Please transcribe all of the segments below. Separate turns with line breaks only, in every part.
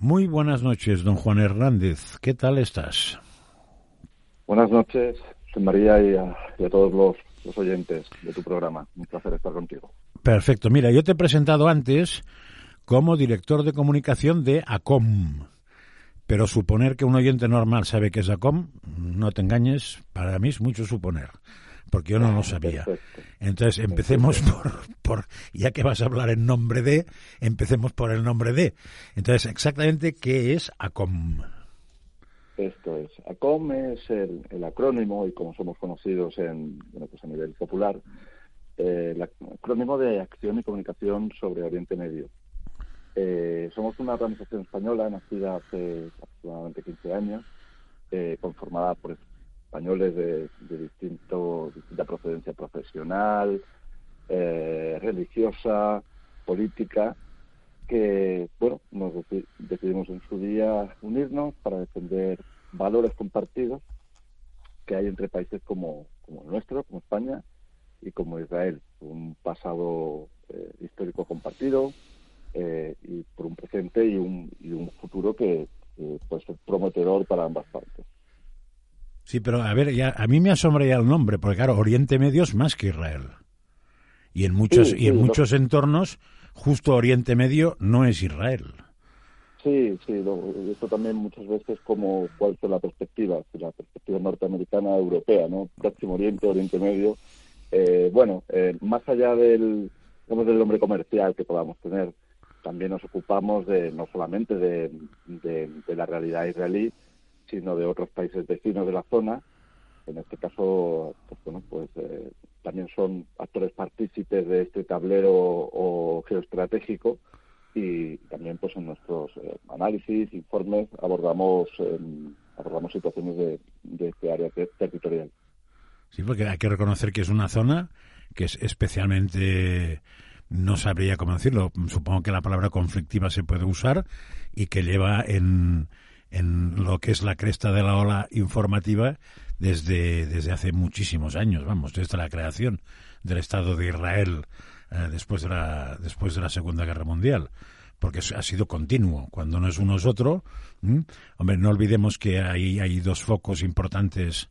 Muy buenas noches, don Juan Hernández. ¿Qué tal estás?
Buenas noches, María y a, todos los, los, oyentes de tu programa. Un placer estar contigo.
Perfecto. Mira, yo te he presentado antes como director de comunicación de ACOM. Pero suponer que un oyente normal sabe que es ACOM, no te engañes, para mí es mucho suponer porque yo no lo sabía. Entonces, empecemos por, por, ya que vas a hablar en nombre de, empecemos por el nombre de. Entonces, exactamente, ¿qué es ACOM?
Esto es, ACOM es el, el acrónimo, y como somos conocidos en, bueno, pues a nivel popular, eh, el acrónimo de Acción y Comunicación sobre Oriente Medio. Eh, somos una organización española nacida hace aproximadamente 15 años, eh, conformada por españoles de, distinto, distinta procedencia profesional, eh, religiosa, política, que, bueno, nos decidimos en su día unirnos para defender valores compartidos que hay entre países como, como el nuestro, como España, y como Israel. Un pasado eh, histórico compartido eh, y por un presente y un, y un futuro que puede ser prometedor para ambas partes.
Sí, pero a ver, ya, a mí me asombra ya el nombre, porque claro, Oriente Medio es más que Israel. Y en muchos, y en muchos entornos, justo Oriente Medio no es Israel.
Sí, sí, esto también muchas veces como cuál es la perspectiva, la perspectiva norteamericana europea, ¿no? Próximo Oriente, Oriente Medio. Eh, bueno, eh, más allá del, digamos, del nombre comercial que podamos tener, también nos ocupamos de no solamente de la realidad israelí, sino de otros países vecinos de la zona. En este caso, pues, bueno, pues eh, también son actores partícipes de este tablero o geoestratégico y también pues en nuestros eh, análisis, informes, abordamos em, abordamos situaciones de, de este área territorial.
Sí, porque hay que reconocer que es una zona que es especialmente no sabría cómo decirlo, supongo que la palabra conflictiva se puede usar y que lleva en, en lo que es la cresta de la ola informativa desde, desde hace muchísimos años, vamos, desde la creación del Estado de Israel eh, después, de la, después de la Segunda Guerra Mundial porque ha sido continuo. Cuando no es uno es otro. Hombre, no olvidemos que hay, hay dos focos importantes.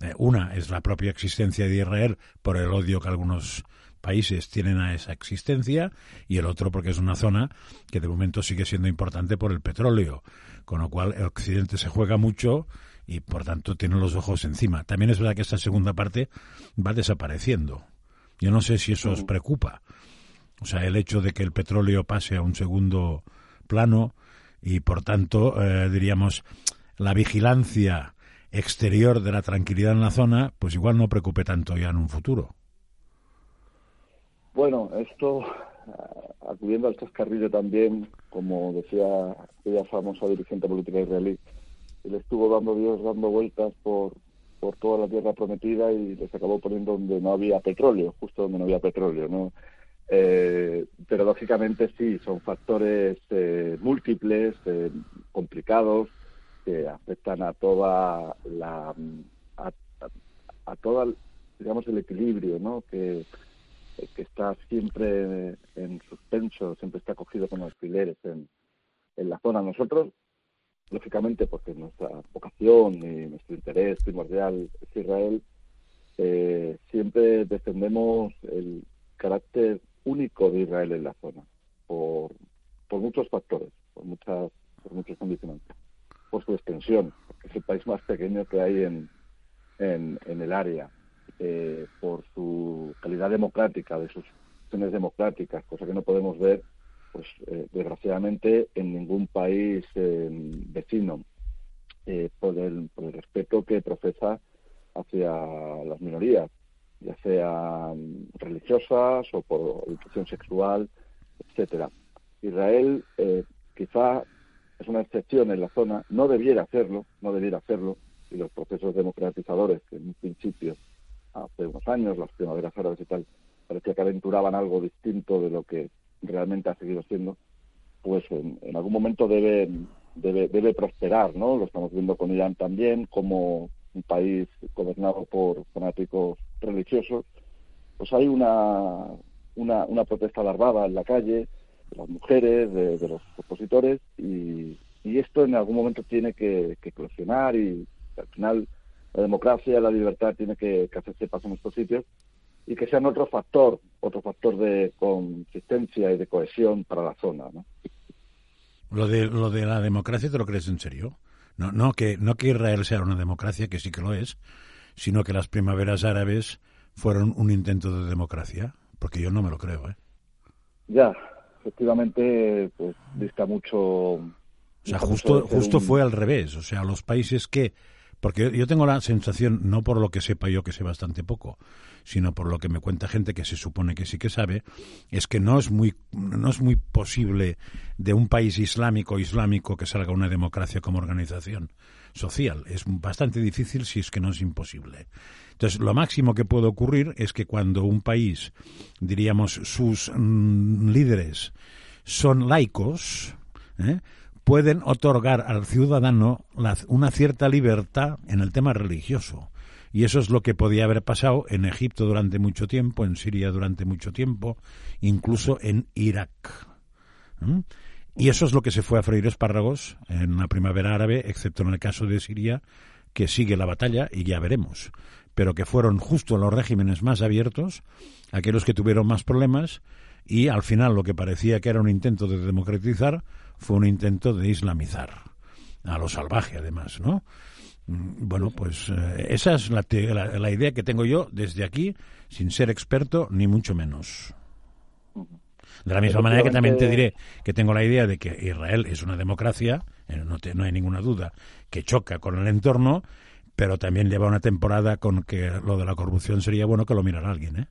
Eh, una es la propia existencia de Israel por el odio que algunos países tienen a esa existencia y el otro porque es una zona que de momento sigue siendo importante por el petróleo con lo cual el Occidente se juega mucho y por tanto tiene los ojos encima. También es verdad que esta segunda parte va desapareciendo. Yo no sé si eso os preocupa. O sea, el hecho de que el petróleo pase a un segundo plano y por tanto, eh, diríamos, la vigilancia exterior de la tranquilidad en la zona, pues igual no preocupe tanto ya en un futuro.
Bueno, esto acudiendo al chascarrillo también, como decía aquella famosa dirigente política israelí, él estuvo dando Dios dando vueltas por, por toda la tierra prometida y les acabó poniendo donde no había petróleo, justo donde no había petróleo, ¿no? Eh, pero lógicamente sí, son factores eh, múltiples, eh, complicados, que afectan a toda la a, toda digamos el equilibrio, ¿no? Que que está siempre en suspenso, siempre está cogido con alfileres en, en la zona. Nosotros, lógicamente, porque nuestra vocación y nuestro interés primordial es Israel, eh, siempre defendemos el carácter único de Israel en la zona, por, por muchos factores, por muchas por muchos condicionantes, por su extensión, porque es el país más pequeño que hay en, en, el área, eh, por su calidad democrática, de sus instituciones democráticas, cosa que no podemos ver, pues eh, desgraciadamente, en ningún país eh, vecino, por, el, por el respeto que profesa hacia las minorías, ya sean religiosas o por educación sexual, etcétera. Israel quizá es una excepción en la zona, no debiera hacerlo, no debiera hacerlo, y los procesos democratizadores que en un principio hace unos años, las primaveras árabes y tal, parecía que aventuraban algo distinto de lo que realmente ha seguido siendo, pues en, algún momento debe, debe, debe prosperar, ¿no? Lo estamos viendo con Irán también, como un país gobernado por fanáticos religiosos, pues hay una, una, protesta alarmada en la calle las mujeres, de, los opositores, y, y esto en algún momento tiene que, que eclosionar y al final la democracia, la libertad tiene que, que hacerse paso en estos sitios y que sean otro factor, otro factor de consistencia y de cohesión para la zona. ¿no?
Lo de, lo de la democracia, ¿te lo crees en serio? No, no, que, no que Israel sea una democracia, que sí que lo es, sino que las primaveras árabes fueron un intento de democracia, porque yo no me lo creo. ¿eh?
Ya, efectivamente, pues dista mucho. O
sea, justo, justo fue al revés. O sea, los países que porque yo tengo la sensación, no por lo que sepa yo, que sé bastante poco, sino por lo que me cuenta gente que se supone que sí que sabe, es que no es muy, no es muy posible de un país islámico islámico que salga una democracia como organización social. Es bastante difícil si es que no es imposible. Entonces, lo máximo que puede ocurrir es que cuando un país, diríamos, sus mm, líderes son laicos, ¿eh? pueden otorgar al ciudadano una cierta libertad en el tema religioso. Y eso es lo que podía haber pasado en Egipto durante mucho tiempo, en Siria durante mucho tiempo, incluso en Irak. Y eso es lo que se fue a freír espárragos en la primavera árabe, excepto en el caso de Siria, que sigue la batalla y ya veremos. Pero que fueron justo los regímenes más abiertos, aquellos que tuvieron más problemas, y al final lo que parecía que era un intento de democratizar fue un intento de islamizar a lo salvaje además, ¿no? Mm, bueno, pues eh, esa es la, la, idea que tengo yo desde aquí, sin ser experto ni mucho menos. De la misma manera que también te diré que tengo la idea de que Israel es una democracia, eh, no, no hay ninguna duda, que choca con el entorno, pero también lleva una temporada con que lo de la corrupción sería bueno que lo mirara alguien, ¿eh?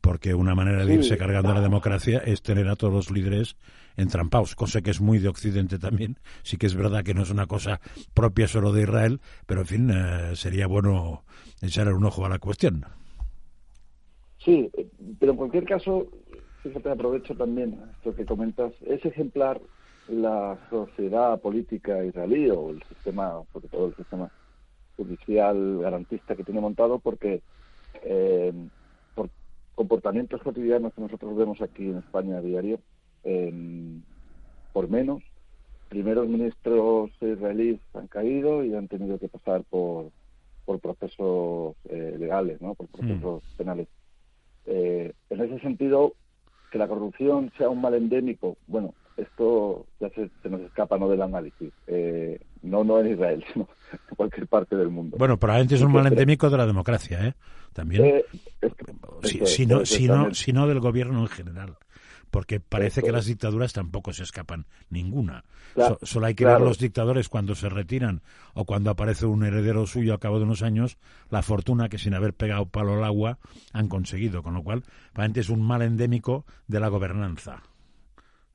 Porque una manera de irse cargando la democracia es tener a todos los líderes entrampados, cosa que es muy de Occidente también. Sí que es verdad que no es una cosa propia solo de Israel, pero en fin, eh, sería bueno echar un ojo a la cuestión.
Sí, pero en cualquier caso, fíjate, aprovecho también esto que comentas, es ejemplar la sociedad política israelí o el sistema, sobre todo el sistema judicial garantista que tiene montado, porque eh, por comportamientos cotidianos que nosotros vemos aquí en España a diario, por menos. Primeros ministros israelíes han caído y han tenido que pasar por, por procesos eh, legales, ¿no? por hmm. procesos penales. Eh, en ese sentido, que la corrupción sea un mal endémico, bueno, esto ya se, nos escapa no del análisis. Eh, no, no en Israel, sino en cualquier parte del mundo.
Bueno, probablemente es un mal endémico de la democracia, ¿eh? También. si, no, si, no, si no del gobierno en general porque parece que las dictaduras tampoco se escapan ninguna. solo hay que ver los dictadores cuando se retiran o cuando aparece un heredero suyo a cabo de unos años, la fortuna que sin haber pegado palo al agua han conseguido, con lo cual realmente es un mal endémico de la gobernanza.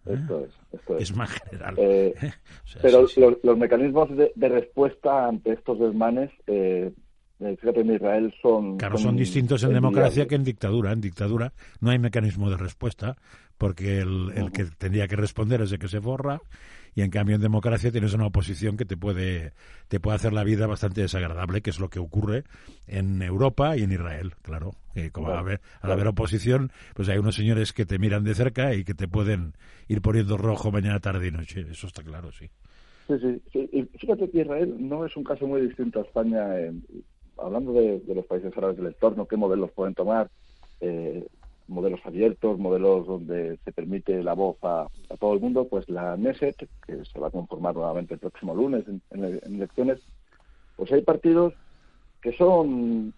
¿Eh? Esto es, esto
es. más general.
Eh, pero Los, mecanismos de, respuesta ante estos desmanes eh, fíjate, en Israel son...
Claro, son, distintos en democracia que en dictadura. En dictadura no hay mecanismo de respuesta porque el, el que tendría que responder es el que se forra y en cambio en democracia tienes una oposición que te puede te puede hacer la vida bastante desagradable que es lo que ocurre en Europa y en Israel claro. Como al, haber, oposición pues hay unos señores que te miran de cerca y que te pueden ir poniendo rojo mañana tarde y noche. Eso está claro sí.
Sí sí, sí. Fíjate que Israel no es un caso muy distinto a España hablando de, de, los países árabes del entorno qué modelos pueden tomar eh, modelos abiertos, modelos donde se permite la voz a, todo el mundo, pues la Neset, que se va a conformar nuevamente el próximo lunes en, elecciones, pues hay partidos que son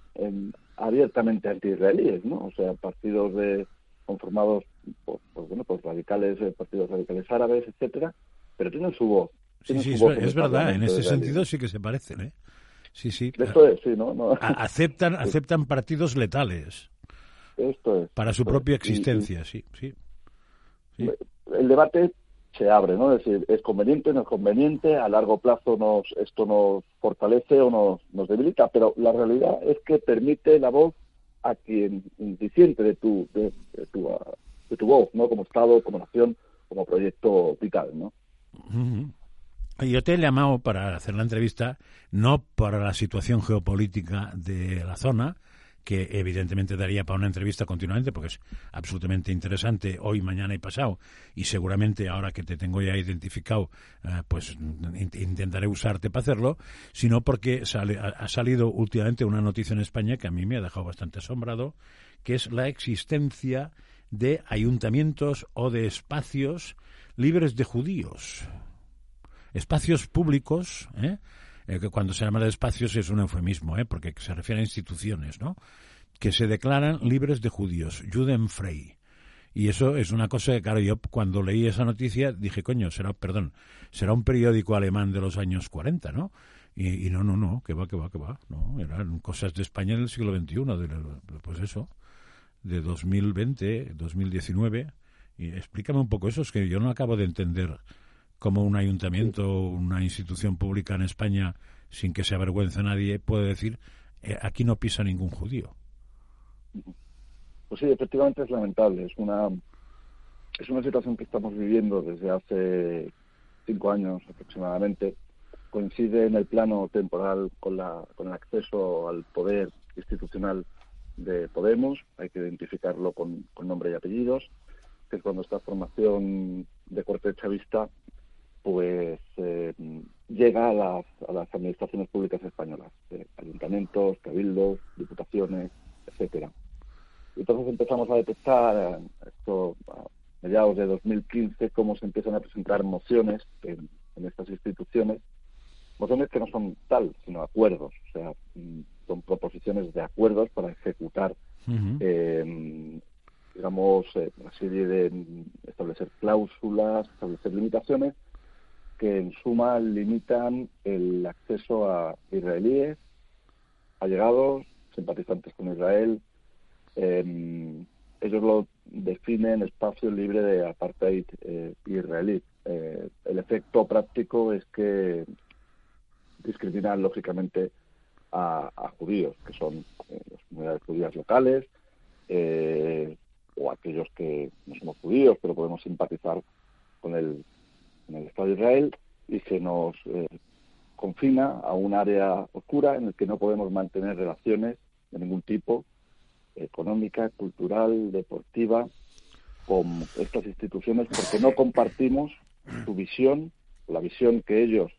abiertamente anti-israelíes, ¿no? O sea, partidos de conformados por, bueno, por radicales, eh, partidos radicales árabes, etcétera, pero tienen su voz.
sí, sí, es, verdad, en ese sentido sí que se parecen, ¿eh? Sí, sí.
Esto es, sí, ¿no?
Aceptan, aceptan partidos letales.
Esto es.
Para su propia existencia, sí, sí,
El debate se abre, ¿no? Es decir, es conveniente, no es conveniente, a largo plazo nos, esto nos fortalece o nos, nos debilita, pero la realidad es que permite la voz a quien disiente de tu, de, tu, de tu voz, ¿no? Como Estado, como nación, como proyecto vital, ¿no?
Yo te he llamado para hacer la entrevista no para la situación geopolítica de la zona, que evidentemente daría para una entrevista continuamente porque es absolutamente interesante hoy, mañana y pasado y seguramente ahora que te tengo ya identificado eh, pues intentaré usarte para hacerlo, sino porque sale, ha, salido últimamente una noticia en España que a mí me ha dejado bastante asombrado, que es la existencia de ayuntamientos o de espacios libres de judíos. Espacios públicos, ¿eh? Eh, que cuando se llama de espacios es un eufemismo, ¿eh? porque se refiere a instituciones, ¿no? Que se declaran libres de judíos, Judenfrei. Y eso es una cosa que, claro, yo cuando leí esa noticia dije, coño, será, perdón, será un periódico alemán de los años 40, ¿no? Y, no, no, no, que va, que va, que va. No, eran cosas de España del siglo XXI, de, pues eso, de 2020, 2019. Y explícame un poco eso, es que yo no acabo de entender como un ayuntamiento o una institución pública en España, sin que se avergüence nadie, puede decir, eh, aquí no pisa ningún judío.
Pues sí, efectivamente es lamentable. Es una, es una situación que estamos viviendo desde hace cinco años aproximadamente. Coincide en el plano temporal con, la, con el acceso al poder institucional de Podemos. Hay que identificarlo con, con nombre y apellidos, que es cuando esta formación de corte chavista pues eh, llega a las, a las administraciones públicas españolas, eh, ayuntamientos, cabildos, diputaciones, etcétera. Entonces empezamos a detectar, esto a mediados de 2015, cómo se empiezan a presentar mociones en, estas instituciones, mociones que no son tal, sino acuerdos, o sea, mm, son proposiciones de acuerdos para ejecutar, em, digamos, eh, una serie de mm, establecer cláusulas, establecer limitaciones que en suma limitan el acceso a israelíes, allegados, simpatizantes con Israel. Em, ellos lo definen espacio libre de apartheid eh, israelí. Eh, el efecto práctico es que discriminan lógicamente a, judíos, que son eh, las comunidades judías locales, o aquellos que no somos judíos, pero podemos simpatizar con el en el Estado de Israel y se nos eh, confina a un área oscura en el que no podemos mantener relaciones de ningún tipo, económica, cultural, deportiva, con estas instituciones porque no compartimos su visión, la visión que ellos,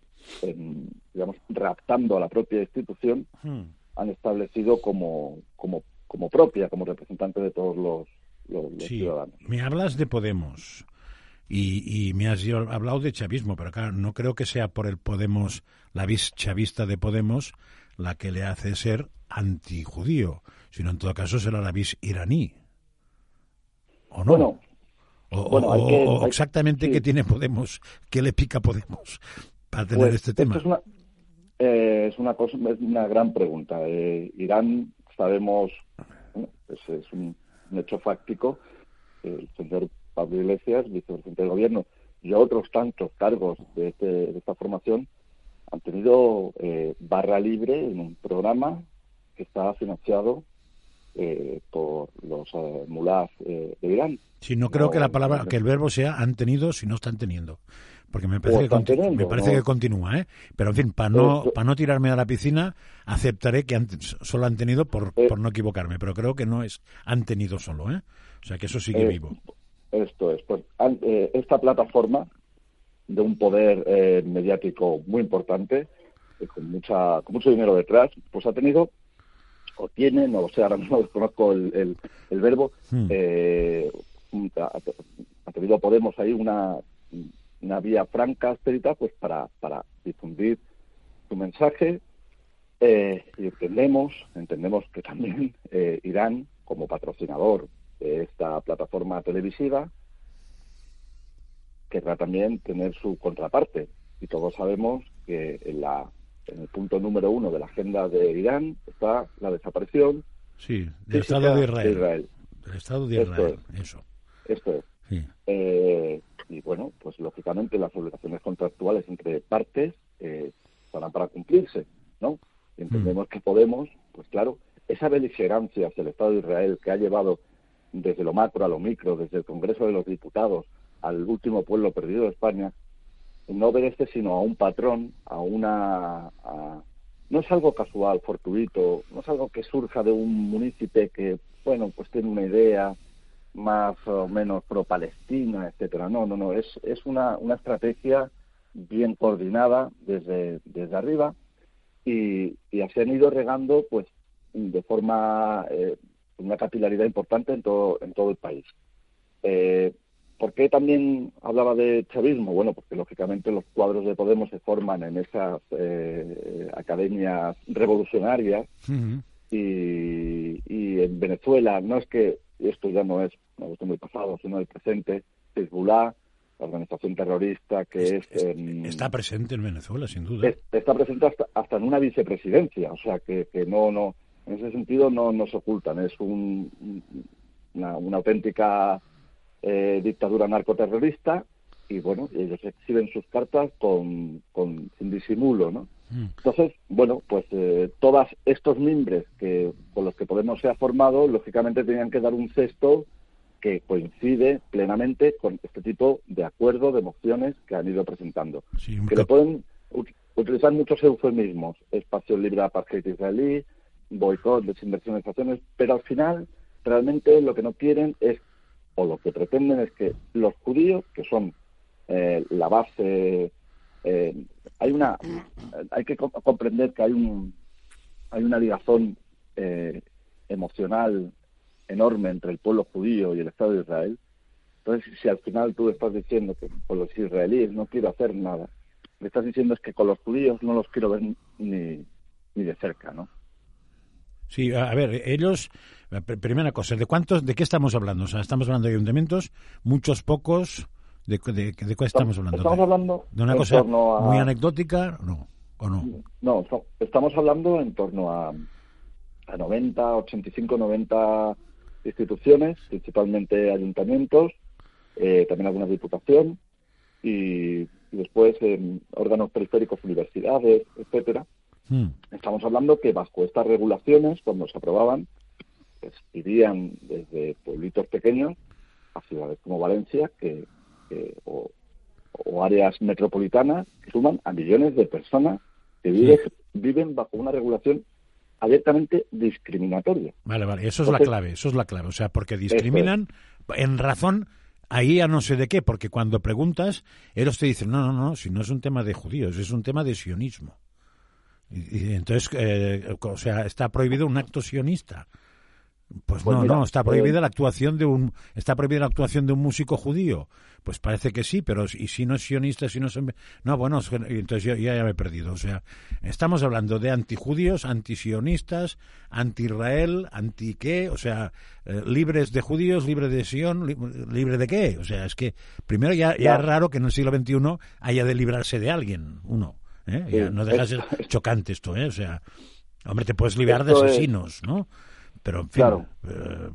digamos, raptando a la propia institución, hmm. han establecido como, como, como propia, como representante de todos los, los, ciudadanos.
Me hablas de Podemos. Y, me has hablado de chavismo, pero claro, no creo que sea por el Podemos, la vis chavista de Podemos, la que le hace ser antijudío, sino en todo caso será la vis iraní. ¿O no? o, exactamente qué tiene Podemos, qué le pica Podemos para tener pues este tema.
Es una, eh, es una, cosa, es una gran pregunta. Eh, Irán, sabemos, es, un, hecho fáctico. El señor Pablo Iglesias, vicepresidente del gobierno, y otros tantos cargos de, este, esta formación han tenido eh, barra libre en un programa que está financiado eh, por los eh, mulás de Irán.
Sí, no creo que la palabra, que el verbo sea han tenido, si no están teniendo. Porque me parece, que, me parece que continúa, ¿eh? Pero en fin, para no, para no tirarme a la piscina, aceptaré que solo han tenido por, por no equivocarme, pero creo que no es han tenido solo, ¿eh? O sea que eso sigue vivo.
Esto es, pues eh, esta plataforma de un poder eh, mediático muy importante, eh, con mucha con mucho dinero detrás, pues ha tenido o tiene, no lo sé, ahora mismo desconozco el, el, verbo, hmm. ha, tenido Podemos ahí una, una vía franca, expedita, pues para, para difundir su mensaje y entendemos, entendemos que también Irán, como patrocinador esta plataforma televisiva querrá también tener su contraparte. Y todos sabemos que en, la, en el punto número uno de la agenda de Irán está la desaparición
sí, del Estado de Israel. Del Estado de Israel, eso.
Esto es. Eh, y bueno, pues lógicamente las obligaciones contractuales entre partes eh, para cumplirse, ¿no? entendemos mm. que Podemos, pues claro, esa beligerancia hacia el Estado de Israel que ha llevado desde lo macro a lo micro, desde el Congreso de los Diputados al último pueblo perdido de España, no obedece sino a un patrón, a una, a, no es algo casual, fortuito, no es algo que surja de un municipio que, bueno, pues tiene una idea más o menos pro-palestina, etcétera. No, no, no, es, es una, una estrategia bien coordinada desde, desde arriba y, y así han ido regando pues de forma eh, una capilaridad importante en todo, en todo el país. Eh, ¿Por qué también hablaba de chavismo? Bueno, porque lógicamente los cuadros de Podemos se forman en esas eh, academias revolucionarias y, y, en Venezuela no es que esto ya no es una cuestión muy pasado, sino el presente, Hezbollah, la organización terrorista que es...
está presente en Venezuela, sin duda.
está presente hasta, hasta en una vicepresidencia, o sea que, que no, no, en ese sentido no, no se ocultan, es un, una, una auténtica eh, dictadura narcoterrorista y bueno, ellos exhiben sus cartas con, con sin disimulo, ¿no? Mm. Entonces, bueno, pues eh, todos estos mimbres que con los que Podemos se ha formado, lógicamente tenían que dar un cesto que coincide plenamente con este tipo de acuerdo, de mociones que han ido presentando. que le pueden utilizar muchos eufemismos, espacio libre apartheid israelí, boicot, desinversionizaciones, pero al final realmente lo que no quieren es o lo que pretenden es que los judíos, que son eh, la base, eh, hay una, hay que comprender que hay un, hay una ligazón eh, emocional enorme entre el pueblo judío y el Estado de Israel. Entonces, si al final tú estás diciendo que con los israelíes no quiero hacer nada, que estás diciendo es que con los judíos no los quiero ver ni, ni de cerca, ¿no?
Sí, a ver, ellos, primera cosa, ¿de cuántos, de qué estamos hablando? O sea, estamos hablando de ayuntamientos, muchos, pocos, ¿de, de, de qué estamos hablando?
Estamos hablando
de una cosa muy anecdótica, ¿no? ¿O no?
No, estamos hablando en torno a, a 90, 85, 90 instituciones, principalmente ayuntamientos, eh, también alguna diputación y, después órganos periféricos, universidades, etcétera Hmm. Estamos hablando que bajo estas regulaciones, cuando se aprobaban, pues irían desde pueblitos pequeños a ciudades como Valencia que, o, áreas metropolitanas que suman a millones de personas que viven bajo una regulación abiertamente discriminatoria.
Vale, vale, eso es la clave, eso es la clave. O sea, porque discriminan en razón ahí a no sé de qué, porque cuando preguntas, ellos te dicen, no, no, no, si no es un tema de judíos, es un tema de sionismo. Y, entonces, eh, o sea, está prohibido un acto sionista. Pues, pues no, no, está prohibida eh, la actuación de un está prohibida la actuación de un músico judío. Pues parece que sí, pero y si no es sionista, si no es no, bueno, entonces ya, ya, me he perdido. O sea, estamos hablando de antijudíos, antisionistas, anti-Israel, anti qué, o sea, eh, libres de judíos, libre de Sion, libre de qué. O sea, es que primero ya, ya es raro que en el siglo XXI haya de librarse de alguien, uno. ¿Eh? no deja de ser chocante esto, ¿eh? O sea, hombre, te puedes librar de asesinos, ¿no? Pero, en fin, eh,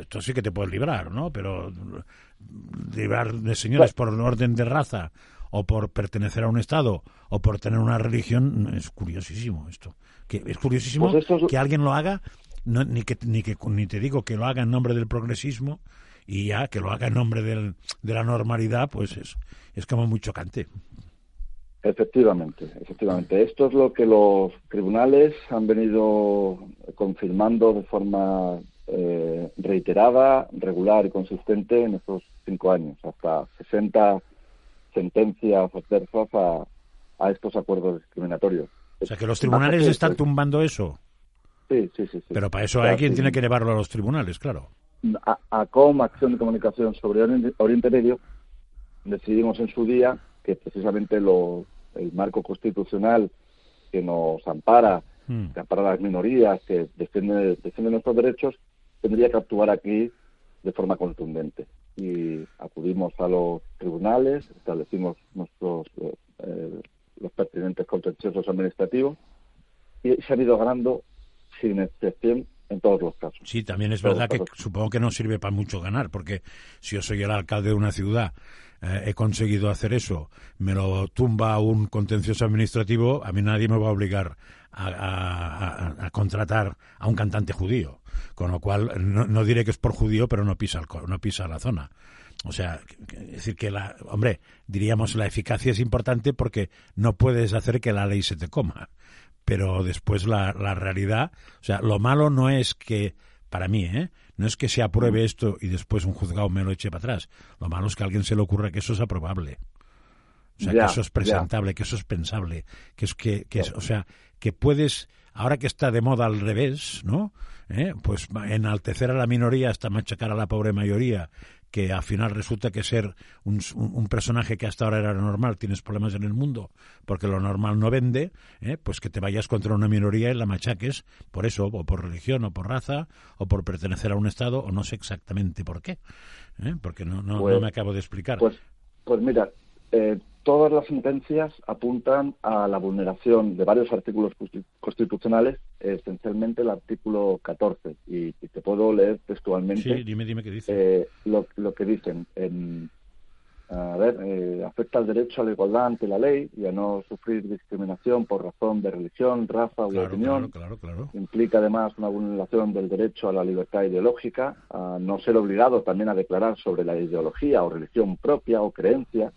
esto sí que te puedes librar, ¿no? Pero librar de señores por orden de raza o por pertenecer a un Estado o por tener una religión es curiosísimo esto. Que es curiosísimo pues que alguien lo haga, no, ni, que, ni, que, ni te digo que lo haga en nombre del progresismo y ya que lo haga en nombre del, de la normalidad, pues es, es como muy chocante.
Efectivamente, efectivamente. Esto es lo que los tribunales han venido confirmando de forma eh, reiterada, regular y consistente en estos cinco años, hasta 60 sentencias adversas a, a estos acuerdos discriminatorios.
O sea, que los tribunales están tumbando eso.
Sí, sí, sí.
Pero para eso hay quien tiene que llevarlo a los tribunales, claro.
A, ACOM, Acción de Comunicación sobre Oriente Medio, decidimos en su día que precisamente los el marco constitucional que nos ampara, hmm. que ampara a las minorías, que defiende, defiende nuestros derechos, tendría que actuar aquí de forma contundente. Y acudimos a los tribunales, establecimos nuestros eh, eh, los pertinentes contenciosos administrativos y se han ido ganando sin excepción en todos los casos.
Sí, también es verdad que supongo que no sirve para mucho ganar, porque si yo soy el alcalde de una ciudad eh, he conseguido hacer eso, me lo tumba un contencioso administrativo, a mí nadie me va a obligar a, contratar a un cantante judío. Con lo cual, no, diré que es por judío, pero no pisa, no pisa la zona. O sea, es decir que la, hombre, diríamos la eficacia es importante porque no puedes hacer que la ley se te coma pero después la, la realidad, o sea, lo malo no es que, para mí, ¿eh? No es que se apruebe mm. esto y después un juzgado me lo eche para atrás. Lo malo es que a alguien se le ocurra que eso es aprobable. O sea, que eso es presentable, que eso es pensable, que es que, que es, o sea, que puedes, ahora que está de moda al revés, ¿no? ¿Eh? Pues enaltecer a la minoría hasta machacar a la pobre mayoría que al final resulta que ser un, un, personaje que hasta ahora era normal, tienes problemas en el mundo porque lo normal no vende, ¿eh? pues que te vayas contra una minoría y la machaques por eso, o por religión, o por raza, o por pertenecer a un Estado, o no sé exactamente por qué, ¿eh? porque no, no, pues, me acabo de explicar.
Pues, pues mira, eh, todas las sentencias apuntan a la vulneración de varios artículos constitucionales, esencialmente el artículo 14. Y, te puedo leer textualmente
sí, dime, dime qué dice.
Eh, lo, que dicen. En, a ver, eh, afecta al derecho a la igualdad ante la ley y a no sufrir discriminación por razón de religión, raza o opinión.
Claro, claro,
Implica además una vulneración del derecho a la libertad ideológica, a no ser obligado también a declarar sobre la ideología o religión propia o creencia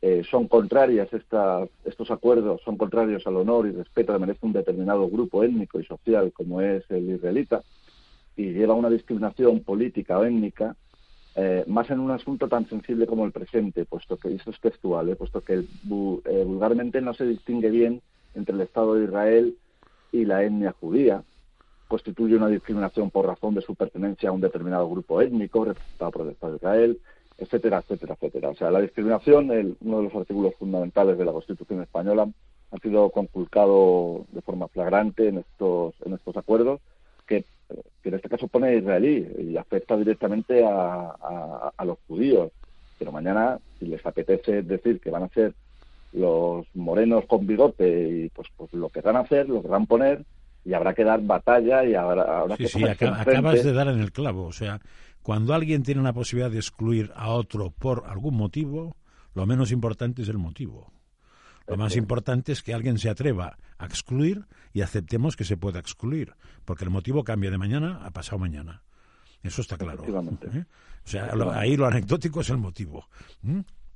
eh, son contrarias estas, estos acuerdos, son contrarios al honor y respeto que merece un determinado grupo étnico y social como es el israelita y lleva una discriminación política o étnica eh, más en un asunto tan sensible como el presente, puesto que eso es textual, eh, puesto que vulgarmente no se distingue bien entre el Estado de Israel y la etnia judía, constituye una discriminación por razón de su pertenencia a un determinado grupo étnico representado por el Estado de Israel, etcétera, etcétera, etcétera. O sea, la discriminación, el, uno de los artículos fundamentales de la Constitución española, ha sido conculcado de forma flagrante en estos, en estos acuerdos, que, en este caso pone israelí y afecta directamente a, a, los judíos. Pero mañana, si les apetece decir que van a ser los morenos con bigote y pues, pues lo querrán hacer, lo querrán poner y habrá que dar batalla y habrá, habrá
sí, Sí, acabas de dar en el clavo. O sea, cuando alguien tiene la posibilidad de excluir a otro por algún motivo, lo menos importante es el motivo. Lo más importante es que alguien se atreva a excluir y aceptemos que se pueda excluir, porque el motivo cambia de mañana a pasado mañana. Eso está claro. ¿Eh? O sea, ahí lo anecdótico es el motivo.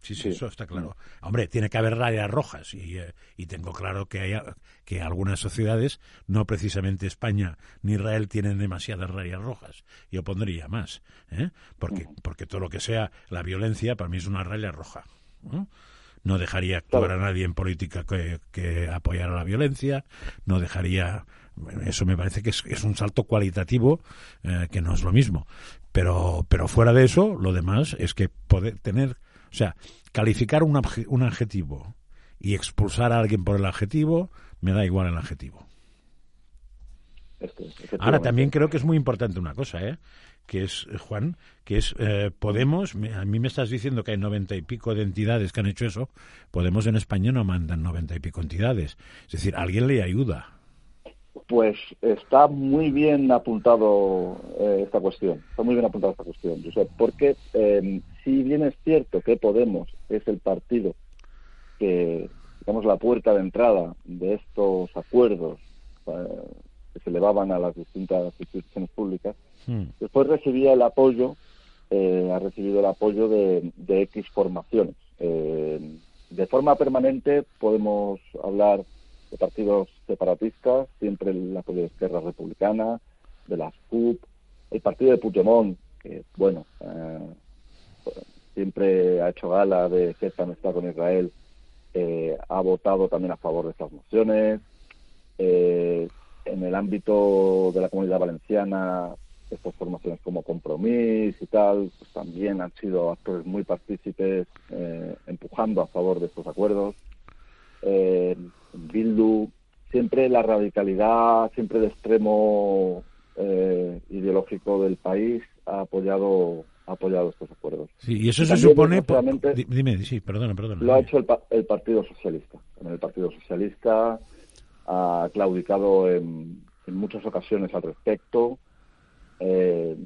Sí, sí, eso está claro. Hombre, tiene que haber rayas rojas y, eh, y tengo claro que hay que algunas sociedades, no precisamente España ni Israel, tienen demasiadas rayas rojas. Yo pondría más, ¿eh? porque, porque todo lo que sea la violencia para mí es una raya roja. No dejaría actuar a nadie en política que, que apoyara la violencia, no dejaría eso me parece que es, es un salto cualitativo eh, que no es lo mismo. Pero, pero fuera de eso, lo demás es que poder tener o sea, calificar un, un adjetivo y expulsar a alguien por el adjetivo, me da igual el adjetivo. Ahora también creo que es muy importante una cosa, ¿eh? que es, Juan, que es eh, Podemos, a mí me estás diciendo que hay noventa y pico de entidades que han hecho eso, Podemos en España no mandan noventa y pico entidades, es decir, alguien le ayuda.
Pues está muy bien apuntado eh, esta cuestión, está muy bien apuntada esta cuestión, porque eh, si bien es cierto que Podemos es el partido que, digamos, la puerta de entrada de estos acuerdos eh, que se elevaban a las distintas instituciones públicas, hmm. después recibía el apoyo, eh, ha recibido el apoyo de, de X formaciones. Eh, de forma permanente podemos hablar de partidos separatistas, siempre el apoyo de Esquerra Republicana, de las CUP, el partido de Puigdemont, que, bueno, siempre ha hecho gala de cierta amistad con Israel, eh, ha votado también a favor de estas mociones. Eh, en el ámbito de la comunidad valenciana, estas formaciones como Compromís y tal, pues también han sido actores muy partícipes eh, empujando a favor de estos acuerdos. Bildu, siempre la radicalidad, siempre de extremo ideológico del país ha apoyado apoyado estos acuerdos.
Sí, y eso se supone... Dime, sí, perdona, perdona.
Lo ha hecho el, Partido Socialista. El Partido Socialista ha claudicado en, muchas ocasiones al respecto. Eh,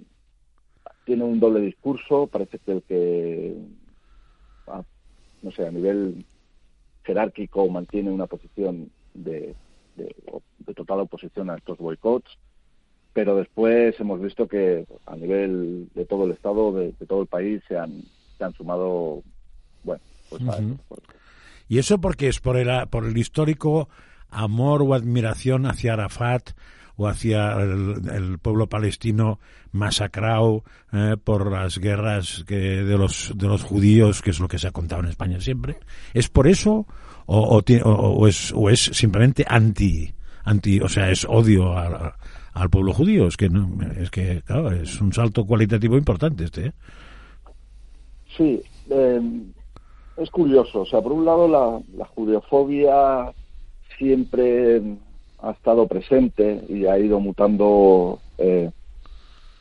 tiene un doble discurso, parece que el que, no sé, a nivel jerárquico mantiene una posición de, de total oposición a estos boicots pero después hemos visto que a nivel de todo el Estado, de, todo el país, se han, se han sumado, bueno, pues
¿Y eso porque es por el, por el histórico amor o admiración hacia Arafat o hacia el, pueblo palestino masacrado eh, por las guerras que de los de los judíos, que es lo que se ha contado en España siempre. ¿Es por eso o, o, es, o es simplemente anti anti, o sea, es odio al pueblo judío? Es que no, es que claro, es un salto cualitativo importante este. ¿eh?
Sí, eh, es curioso. O sea, por un lado la, la judeofobia siempre ha estado presente y ha ido mutando, eh,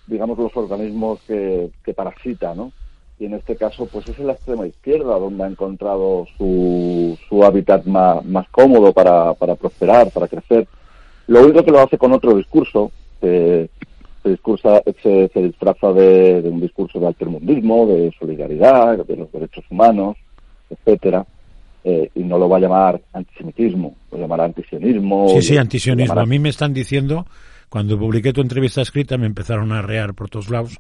digamos, los organismos que, que parasita, ¿no? Y en este caso, pues es en la extrema izquierda donde ha encontrado su, su hábitat más, más cómodo para, para prosperar, para crecer. Lo único que lo hace con otro discurso, se, discursa, se, se disfraza de, de, un discurso de altermundismo, de solidaridad, de los derechos humanos, etcétera. Eh, y no lo va a llamar antisemitismo, lo llamará antisionismo.
Sí, sí, antisionismo. A mí me están diciendo, cuando publiqué tu entrevista escrita, me empezaron a rear por todos lados,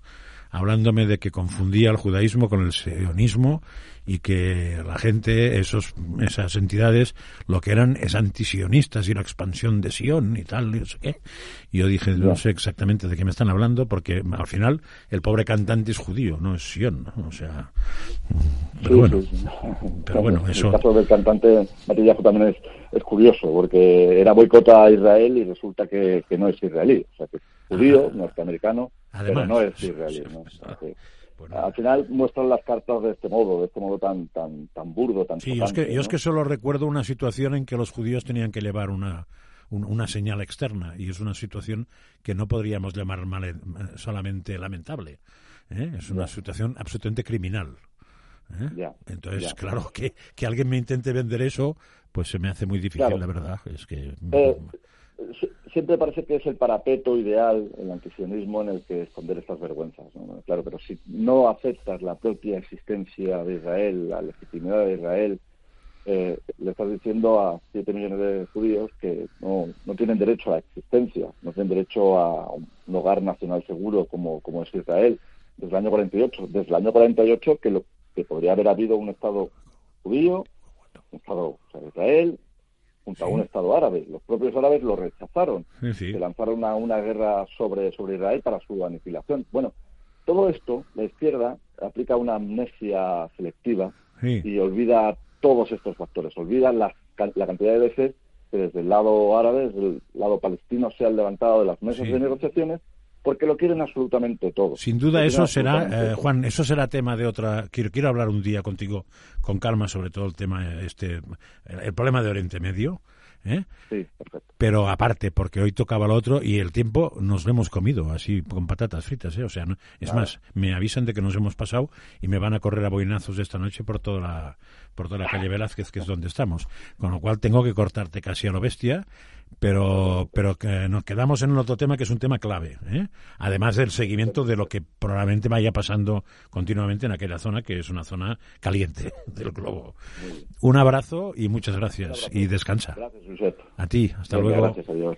hablándome de que confundía el judaísmo con el sionismo y que la gente, esos, esas entidades, lo que eran es antisionistas y la expansión de Sion y tal, y no sé qué. Y yo dije, no sé exactamente de qué me están hablando, porque al final el pobre cantante es judío, no es Sion, o sea...
Pero bueno, pero bueno eso... El caso del cantante Matillajo también es, es curioso, porque era boicota a Israel y resulta que, que no es israelí, o sea que es judío, norteamericano, pero no es israelí. ¿no? Al final muestran las cartas de este modo, de este modo tan tan tan burdo, tan
Sí, yo es, que, yo es que solo recuerdo una situación en que los judíos tenían que llevar una, una señal externa y es una situación que no podríamos llamar solamente lamentable. ¿eh? Es una situación absolutamente criminal. ¿eh? Entonces, claro, que, que alguien me intente vender eso, pues se me hace muy difícil, la verdad. Es que...
Eh, siempre parece que es el parapeto ideal, el antisionismo, en el que esconder estas vergüenzas. Claro, pero si no aceptas la propia existencia de Israel, la legitimidad de Israel, eh, le estás diciendo a 7 millones de judíos que no, no tienen derecho a la existencia, no tienen derecho a un hogar nacional seguro como, es Israel desde el año 48. Desde el año 48 que, lo, que podría haber habido un Estado judío, un Estado de Israel, junto a un Estado árabe. Los propios árabes lo rechazaron. Se lanzaron a una guerra sobre, sobre Israel para su aniquilación. Bueno, todo esto, la izquierda aplica una amnesia selectiva y olvida todos estos factores. Olvida la, la cantidad de veces que desde el lado árabe, desde el lado palestino, se han levantado de las mesas de negociaciones porque lo quieren absolutamente todo.
Sin duda eso será, eh, Juan, eso será tema de otra. Quiero, quiero hablar un día contigo con calma sobre todo el tema, este, el problema de Oriente Medio. ¿eh?
Sí, perfecto.
Pero aparte, porque hoy tocaba lo otro y el tiempo nos lo hemos comido, así con patatas fritas, ¿eh? O sea, es más, me avisan de que nos hemos pasado y me van a correr a boinazos esta noche por toda la, por toda la calle Velázquez, que es donde estamos. Con lo cual tengo que cortarte casi a lo bestia pero pero que nos quedamos en otro tema que es un tema clave, ¿eh? además del seguimiento de lo que probablemente vaya pasando continuamente en aquella zona que es una zona caliente del globo. Un abrazo y muchas gracias y descansa.
Gracias,
A ti, hasta luego.
Gracias, adiós.